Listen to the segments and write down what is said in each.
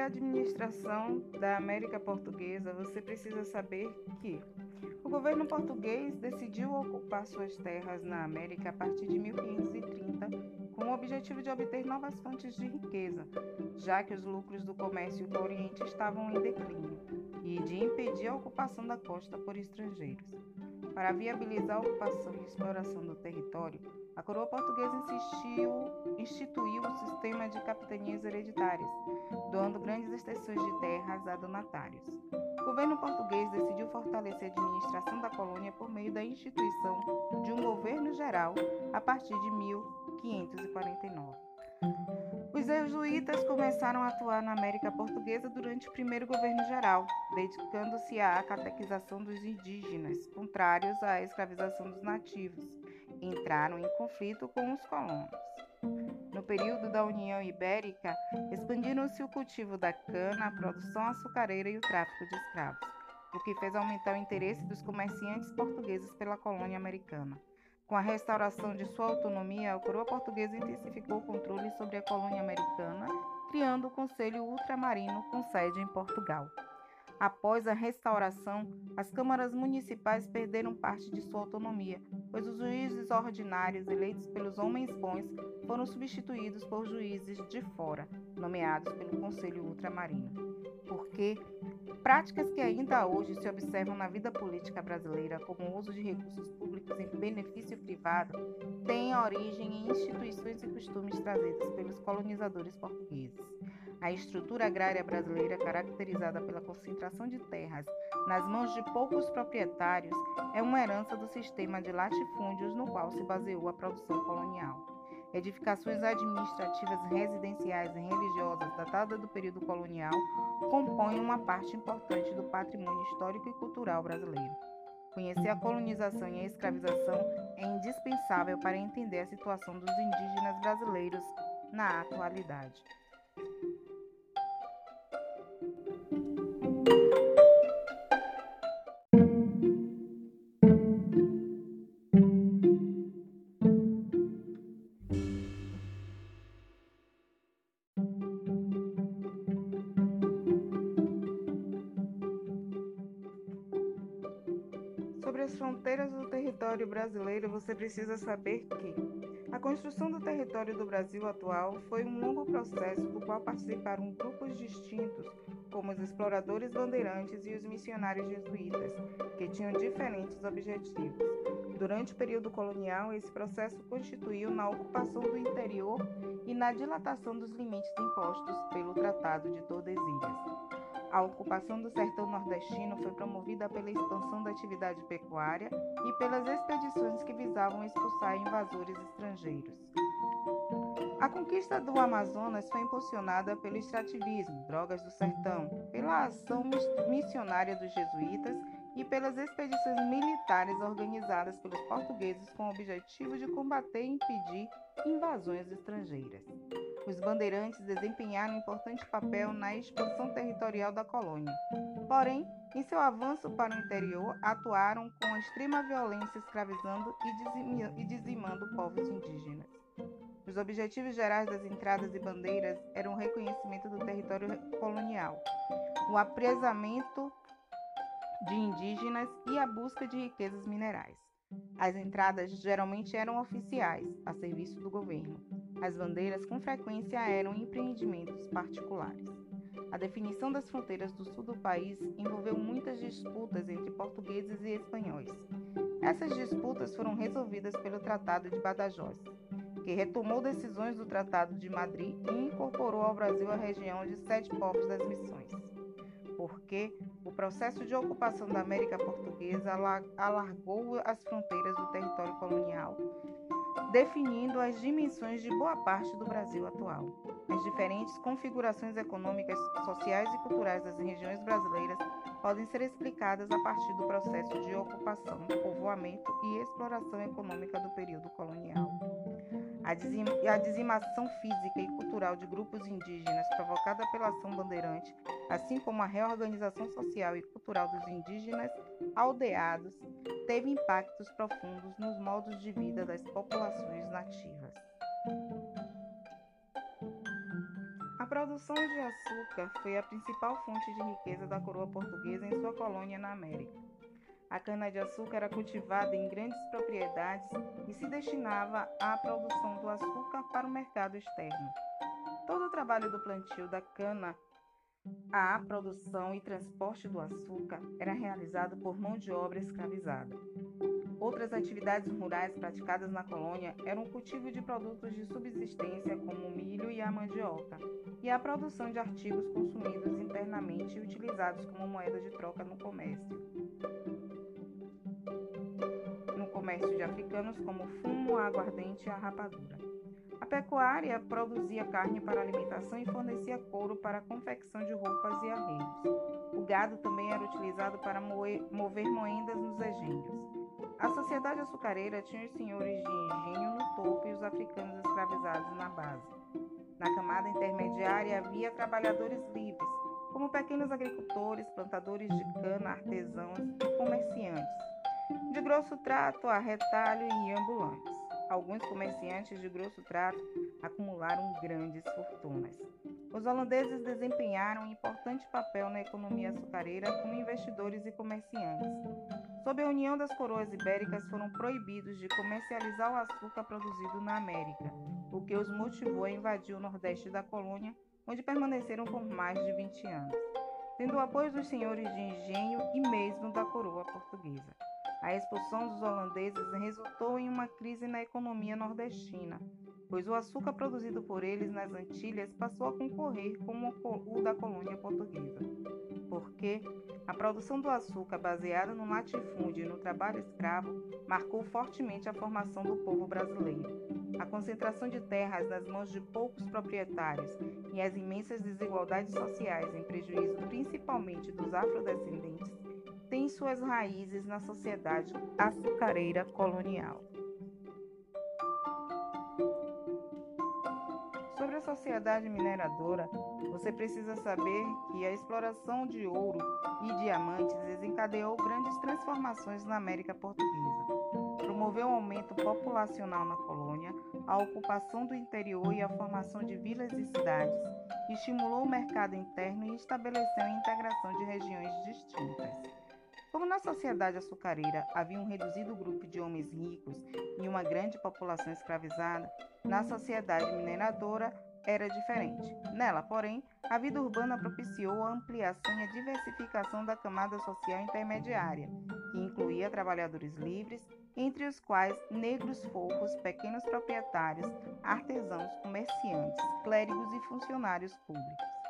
a administração da América Portuguesa, você precisa saber que o governo português decidiu ocupar suas terras na América a partir de 1530 com o objetivo de obter novas fontes de riqueza, já que os lucros do comércio com o Oriente estavam em declínio, e de impedir a ocupação da costa por estrangeiros. Para viabilizar a ocupação e exploração do território, a coroa portuguesa insistiu, instituiu o sistema de capitanias hereditárias, doando grandes extensões de terras a donatários. O governo português decidiu fortalecer a administração da colônia por meio da instituição de um governo geral a partir de 1549. Os jesuítas começaram a atuar na América Portuguesa durante o primeiro governo geral, dedicando-se à catequização dos indígenas, contrários à escravização dos nativos. Entraram em conflito com os colonos. No período da União Ibérica, expandiram-se o cultivo da cana, a produção açucareira e o tráfico de escravos, o que fez aumentar o interesse dos comerciantes portugueses pela colônia americana. Com a restauração de sua autonomia, a coroa portuguesa intensificou o controle sobre a colônia americana, criando o Conselho Ultramarino com sede em Portugal. Após a restauração, as câmaras municipais perderam parte de sua autonomia, pois os juízes ordinários eleitos pelos homens bons foram substituídos por juízes de fora, nomeados pelo Conselho Ultramarino. Porque práticas que ainda hoje se observam na vida política brasileira, como o uso de recursos públicos em benefício privado, têm origem em instituições e costumes trazidos pelos colonizadores portugueses. A estrutura agrária brasileira, caracterizada pela concentração de terras nas mãos de poucos proprietários, é uma herança do sistema de latifúndios no qual se baseou a produção colonial. Edificações administrativas, residenciais e religiosas datadas do período colonial compõem uma parte importante do patrimônio histórico e cultural brasileiro. Conhecer a colonização e a escravização é indispensável para entender a situação dos indígenas brasileiros na atualidade. As fronteiras do território brasileiro, você precisa saber que a construção do território do Brasil atual foi um longo processo do qual participaram grupos distintos, como os exploradores bandeirantes e os missionários jesuítas, que tinham diferentes objetivos. Durante o período colonial, esse processo constituiu na ocupação do interior e na dilatação dos limites impostos pelo Tratado de Tordesilhas. A ocupação do sertão nordestino foi promovida pela expansão da atividade pecuária e pelas expedições que visavam expulsar invasores estrangeiros. A conquista do Amazonas foi impulsionada pelo extrativismo, drogas do sertão, pela ação missionária dos jesuítas e pelas expedições militares organizadas pelos portugueses com o objetivo de combater e impedir invasões estrangeiras os bandeirantes desempenharam um importante papel na expansão territorial da colônia. Porém, em seu avanço para o interior, atuaram com extrema violência, escravizando e dizimando povos indígenas. Os objetivos gerais das entradas e bandeiras eram o reconhecimento do território colonial, o apresamento de indígenas e a busca de riquezas minerais. As entradas geralmente eram oficiais, a serviço do governo. As bandeiras com frequência eram empreendimentos particulares. A definição das fronteiras do sul do país envolveu muitas disputas entre portugueses e espanhóis. Essas disputas foram resolvidas pelo Tratado de Badajoz, que retomou decisões do Tratado de Madrid e incorporou ao Brasil a região de Sete Povos das Missões porque o processo de ocupação da América Portuguesa alargou as fronteiras do território colonial, definindo as dimensões de boa parte do Brasil atual. As diferentes configurações econômicas, sociais e culturais das regiões brasileiras podem ser explicadas a partir do processo de ocupação, povoamento e exploração econômica do período colonial. A, dizim a dizimação física e cultural de grupos indígenas provocada pela ação bandeirante, assim como a reorganização social e cultural dos indígenas aldeados, teve impactos profundos nos modos de vida das populações nativas. A produção de açúcar foi a principal fonte de riqueza da coroa portuguesa em sua colônia na América. A cana-de-açúcar era cultivada em grandes propriedades e se destinava à produção do açúcar para o mercado externo. Todo o trabalho do plantio da cana à produção e transporte do açúcar era realizado por mão de obra escravizada. Outras atividades rurais praticadas na colônia eram o cultivo de produtos de subsistência como o milho e a mandioca, e a produção de artigos consumidos internamente e utilizados como moeda de troca no comércio comércio de africanos como fumo, aguardente e a rapadura. A pecuária produzia carne para alimentação e fornecia couro para a confecção de roupas e arreios. O gado também era utilizado para moer, mover moendas nos engenhos. A sociedade açucareira tinha os senhores de engenho no topo e os africanos escravizados na base. Na camada intermediária havia trabalhadores livres, como pequenos agricultores, plantadores de cana, artesãos e comerciantes de grosso trato a retalho e ambulantes. Alguns comerciantes de grosso trato acumularam grandes fortunas. Os holandeses desempenharam um importante papel na economia açucareira como investidores e comerciantes. Sob a união das coroas ibéricas, foram proibidos de comercializar o açúcar produzido na América, o que os motivou a invadir o nordeste da colônia, onde permaneceram por mais de 20 anos, tendo o apoio dos senhores de engenho e mesmo da coroa portuguesa. A expulsão dos holandeses resultou em uma crise na economia nordestina, pois o açúcar produzido por eles nas Antilhas passou a concorrer com o da colônia portuguesa. Porque a produção do açúcar baseada no latifúndio e no trabalho escravo marcou fortemente a formação do povo brasileiro. A concentração de terras nas mãos de poucos proprietários e as imensas desigualdades sociais em prejuízo principalmente dos afrodescendentes tem suas raízes na sociedade açucareira colonial. Sobre a sociedade mineradora, você precisa saber que a exploração de ouro e diamantes desencadeou grandes transformações na América Portuguesa. Promoveu o um aumento populacional na colônia, a ocupação do interior e a formação de vilas e cidades, estimulou o mercado interno e estabeleceu a integração de regiões distintas. Como na sociedade açucareira havia um reduzido grupo de homens ricos e uma grande população escravizada, na sociedade mineradora era diferente. Nela, porém, a vida urbana propiciou a ampliação e a diversificação da camada social intermediária, que incluía trabalhadores livres, entre os quais negros forros, pequenos proprietários, artesãos, comerciantes, clérigos e funcionários públicos.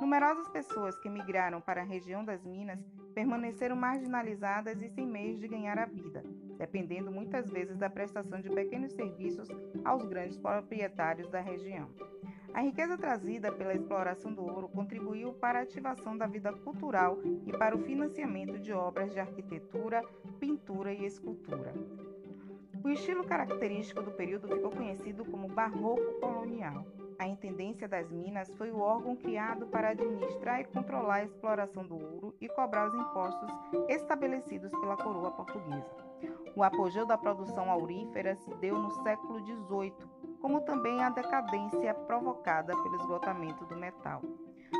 Numerosas pessoas que migraram para a região das Minas permaneceram marginalizadas e sem meios de ganhar a vida, dependendo muitas vezes da prestação de pequenos serviços aos grandes proprietários da região. A riqueza trazida pela exploração do ouro contribuiu para a ativação da vida cultural e para o financiamento de obras de arquitetura, pintura e escultura. O estilo característico do período ficou conhecido como barroco colonial. A Intendência das Minas foi o órgão criado para administrar e controlar a exploração do ouro e cobrar os impostos estabelecidos pela coroa portuguesa. O apogeu da produção aurífera se deu no século XVIII, como também a decadência provocada pelo esgotamento do metal.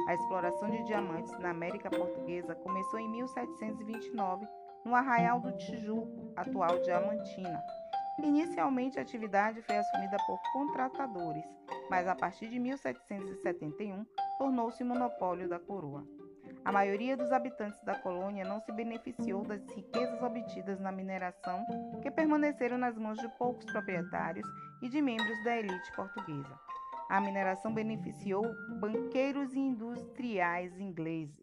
A exploração de diamantes na América Portuguesa começou em 1729 no Arraial do Tijuco, atual Diamantina, Inicialmente, a atividade foi assumida por contratadores, mas a partir de 1771 tornou-se monopólio da coroa. A maioria dos habitantes da colônia não se beneficiou das riquezas obtidas na mineração, que permaneceram nas mãos de poucos proprietários e de membros da elite portuguesa. A mineração beneficiou banqueiros e industriais ingleses,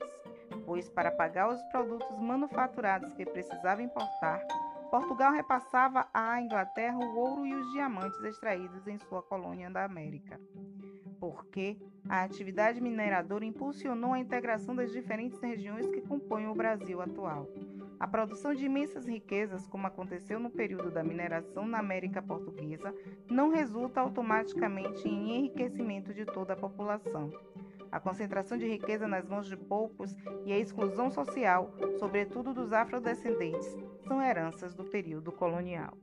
pois para pagar os produtos manufaturados que precisava importar, Portugal repassava à Inglaterra o ouro e os diamantes extraídos em sua colônia da América. Porque a atividade mineradora impulsionou a integração das diferentes regiões que compõem o Brasil atual. A produção de imensas riquezas, como aconteceu no período da mineração na América Portuguesa, não resulta automaticamente em enriquecimento de toda a população. A concentração de riqueza nas mãos de poucos e a exclusão social, sobretudo dos afrodescendentes, são heranças do período colonial.